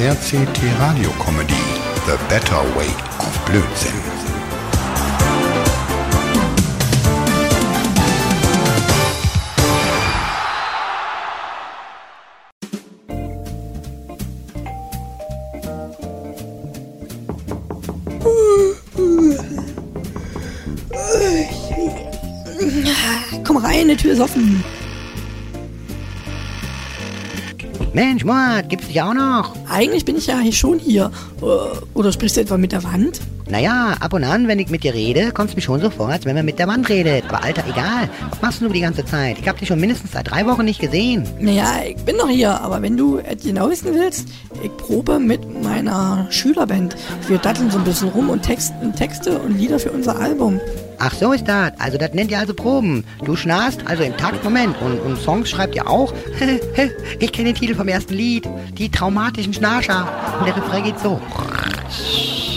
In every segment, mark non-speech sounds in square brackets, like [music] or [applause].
RCT Radio Comedy The Better Way of Blödsinn. Komm rein, die Tür ist offen. Mensch, Mord, gibt's dich auch noch? Eigentlich bin ich ja schon hier. Äh, Oder sprichst du etwa mit der Wand? Naja, ab und an, wenn ich mit dir rede, kommt's mir schon so vor, als wenn man mit der Wand redet. Aber Alter, egal. Was machst du die ganze Zeit? Ich hab dich schon mindestens seit drei Wochen nicht gesehen. Naja, ich bin doch hier, aber wenn du genau wissen willst, ich probe mit meiner Schülerband. Wir datteln so ein bisschen rum und texten Texte und Lieder für unser Album. Ach, so ist das. Also, das nennt ihr also Proben. Du schnarchst also im Taktmoment und, und Songs schreibt ihr auch. [laughs] ich kenne den Titel vom ersten Lied. Die traumatischen Schnarcher. Und der Refrain geht so.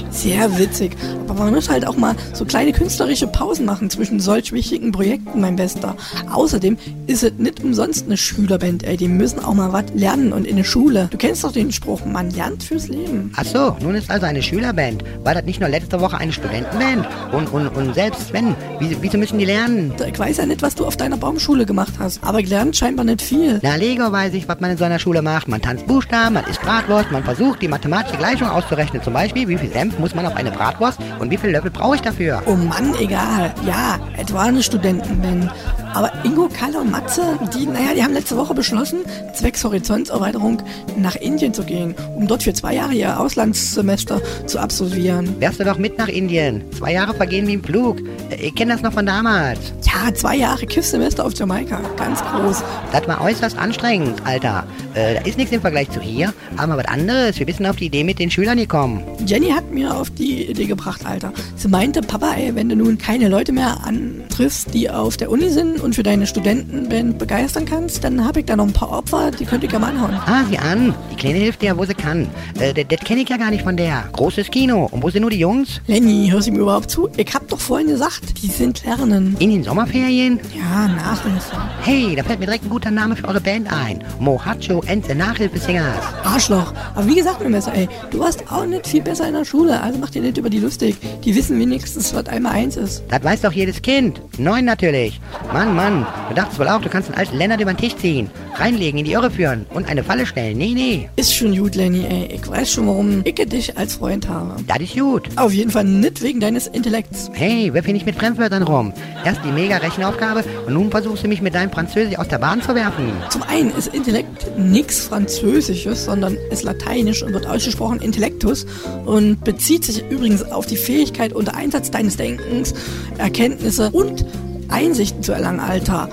Sehr witzig. Aber man muss halt auch mal so kleine künstlerische Pausen machen zwischen solch wichtigen Projekten, mein Bester. Außerdem ist es nicht umsonst eine Schülerband, ey. Die müssen auch mal was lernen und in der Schule. Du kennst doch den Spruch, man lernt fürs Leben. Ach so, nun ist also eine Schülerband. War das nicht nur letzte Woche eine Studentenband? Und, und, und selbst wieso, wieso müssen die lernen? Ich weiß ja nicht, was du auf deiner Baumschule gemacht hast, aber gelernt scheinbar nicht viel. Na, Lego weiß ich, was man in so einer Schule macht. Man tanzt Buchstaben, man isst Bratwurst, man versucht, die mathematische Gleichung auszurechnen. Zum Beispiel, wie viel Senf muss man auf eine Bratwurst und wie viel Löffel brauche ich dafür? Oh Mann, egal. Ja, es war eine Studentenband. Aber Ingo, Kalle und Matze, die, naja, die haben letzte Woche beschlossen, zwecks Horizontserweiterung nach Indien zu gehen, um dort für zwei Jahre ihr Auslandssemester zu absolvieren. Wärst du doch mit nach Indien. Zwei Jahre vergehen wie im Flug. Ich kenne das noch von damals. Ja, zwei Jahre Kiffsemester auf Jamaika. Ganz groß. Das war äußerst anstrengend, Alter. Äh, da ist nichts im Vergleich zu hier, aber was anderes. Wir sind auf die Idee mit den Schülern gekommen. Jenny hat mir auf die Idee gebracht, Alter. Sie meinte, Papa, ey, wenn du nun keine Leute mehr antriffst, die auf der Uni sind und für deine Studentenband begeistern kannst, dann habe ich da noch ein paar Opfer, die könnte ich ja mal anhauen. Ah, sieh an. Die Kleine hilft dir, wo sie kann. Äh, das kenne ich ja gar nicht von der. Großes Kino. Und wo sind nur die Jungs? Lenny, hörst du mir überhaupt zu? Ich hab doch vorhin gesagt, die sind lernen. In den Sommerferien? Ja, Nachhilfe. Hey, da fällt mir direkt ein guter Name für eure Band ein. Mohacho the Nachhilfesingers. Arschloch. Aber wie gesagt, mein Messer, ey, du warst auch nicht viel besser in der Schule, also mach dir nicht über die lustig. Die wissen wenigstens, was einmal eins ist. Das weiß doch jedes Kind. Neun natürlich. Mann, Mann, du dachtest wohl auch, du kannst einen alten Lennart über den Tisch ziehen, reinlegen, in die Irre führen und eine Falle stellen. Nee, nee. Ist schon gut, Lenny, ey. Ich weiß schon, warum ich dich als Freund habe. Das ist gut. Auf jeden Fall nicht wegen deines Intellekts. Hey, wirf hier nicht mit Fremdwörtern rum. Erst die Mega-Rechenaufgabe und nun versuchst du mich mit deinem Französisch aus der Bahn zu werfen. Zum einen ist Intellekt nichts Französisches, sondern ist lateinisch und wird ausgesprochen Intellektus und bezieht sich übrigens auf die Fähigkeit unter Einsatz deines Denkens, Erkenntnisse und Einsichten zu erlangen, Alter.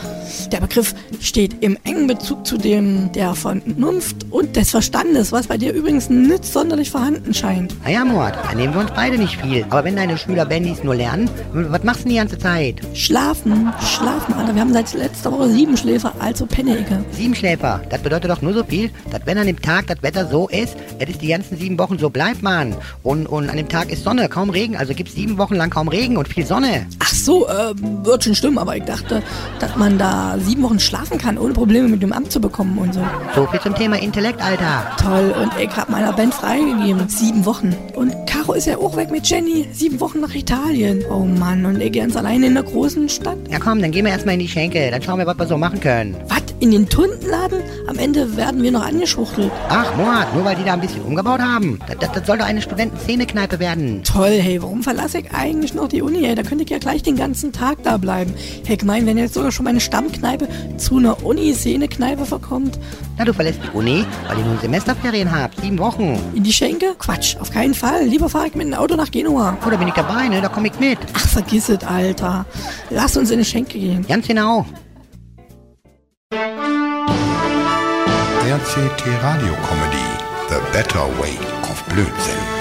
Der Begriff steht im engen Bezug zu dem der Vernunft und des Verstandes, was bei dir übrigens nicht sonderlich vorhanden scheint. Naja, Mord, da nehmen wir uns beide nicht viel. Aber wenn deine Schüler Bandys nur lernen, was machst du denn die ganze Zeit? Schlafen, schlafen, Alter. Wir haben seit letzter Woche sieben Schläfer, also Pennecke. Siebenschläfer, das bedeutet doch nur so viel, dass wenn an dem Tag das Wetter so ist, dass es die ganzen sieben Wochen so bleibt, Mann. Und, und an dem Tag ist Sonne, kaum Regen, also gibt's sieben Wochen lang kaum Regen und viel Sonne. Ach so, äh, wird schon stimmen, aber ich dachte, dass man da sieben Wochen schlafen kann, ohne Probleme mit dem Amt zu bekommen und so. So viel zum Thema Intellekt, Alter. Toll, und ich hab meiner Band freigegeben. Sieben Wochen. Und Caro ist ja auch weg mit Jenny. Sieben Wochen nach Italien. Oh Mann, und ich ganz alleine in der großen Stadt. Ja komm, dann gehen wir erstmal in die Schenke, dann schauen wir, was wir so machen können. Was? In den Tundenladen? Am Ende werden wir noch angeschuchtelt. Ach, Mord, nur weil die da ein bisschen umgebaut haben. Das, das, das soll doch eine Studentenszenekneipe werden. Toll, hey, warum verlasse ich eigentlich noch die Uni? Ey, da könnte ich ja gleich den ganzen Tag da bleiben. Hey, gemein, wenn jetzt sogar schon meine Stammkneipe zu einer Uni-Szene-Kneipe verkommt. Na, du verlässt die Uni, weil ihr nun Semesterferien habt. Sieben Wochen. In die Schenke? Quatsch, auf keinen Fall. Lieber fahre ich mit dem Auto nach Genua. Oder bin ich dabei, ne? Da komm ich mit. Ach, vergiss es, Alter. Lass uns in die Schenke gehen. Ganz genau. RCT Radio Comedy The Better Way of Blödsinn.